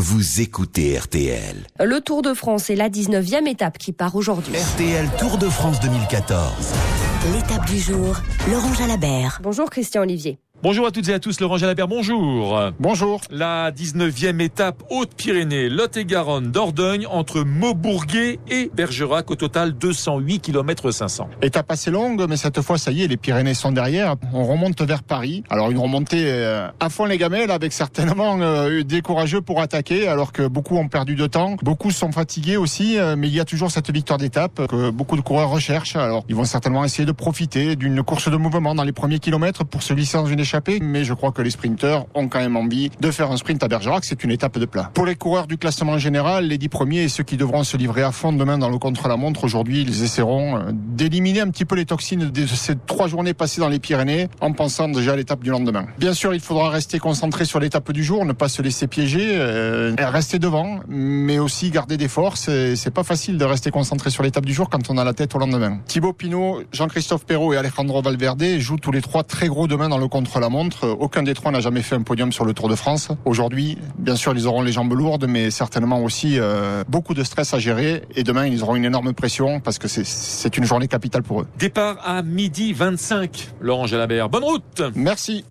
vous écoutez RTL. Le Tour de France est la 19e étape qui part aujourd'hui. RTL Tour de France 2014. L'étape du jour, Laurent Jalabert. Bonjour Christian Olivier. Bonjour à toutes et à tous, Laurent Jalabert, bonjour. Bonjour. La 19e étape Haute-Pyrénées, Lot-et-Garonne, Dordogne, entre Maubourguet et Bergerac, au total 208 km 500. Étape assez longue, mais cette fois, ça y est, les Pyrénées sont derrière. On remonte vers Paris. Alors une remontée euh, à fond les gamelles, avec certainement euh, des courageux pour attaquer, alors que beaucoup ont perdu de temps. Beaucoup sont fatigués aussi, euh, mais il y a toujours cette victoire d'étape que beaucoup de coureurs recherchent. Alors ils vont certainement essayer de profiter d'une course de mouvement dans les premiers kilomètres pour se glisser dans une mais je crois que les sprinteurs ont quand même envie de faire un sprint à Bergerac. C'est une étape de plat. Pour les coureurs du classement général, les dix premiers et ceux qui devront se livrer à fond demain dans le contre-la-montre, aujourd'hui, ils essaieront euh, d'éliminer un petit peu les toxines de ces trois journées passées dans les Pyrénées en pensant déjà à l'étape du lendemain. Bien sûr, il faudra rester concentré sur l'étape du jour, ne pas se laisser piéger, euh, rester devant, mais aussi garder des forces. C'est pas facile de rester concentré sur l'étape du jour quand on a la tête au lendemain. Thibaut Pinot, Jean-Christophe Perrault et Alejandro Valverde jouent tous les trois très gros demain dans le contre la montre. Aucun des trois n'a jamais fait un podium sur le Tour de France. Aujourd'hui, bien sûr, ils auront les jambes lourdes, mais certainement aussi euh, beaucoup de stress à gérer. Et demain, ils auront une énorme pression parce que c'est une journée capitale pour eux. Départ à midi 25, Laurent Jalabert. Bonne route Merci.